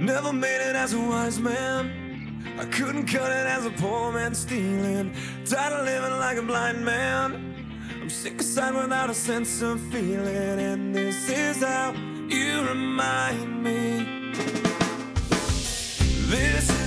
Never made it as a wise man. I couldn't cut it as a poor man stealing. Tired of living like a blind man. I'm sick of sight without a sense of feeling. And this is how you remind me. This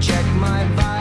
check my vibe.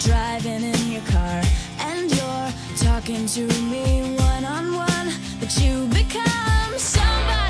Driving in your car and you're talking to me one on one, but you become somebody.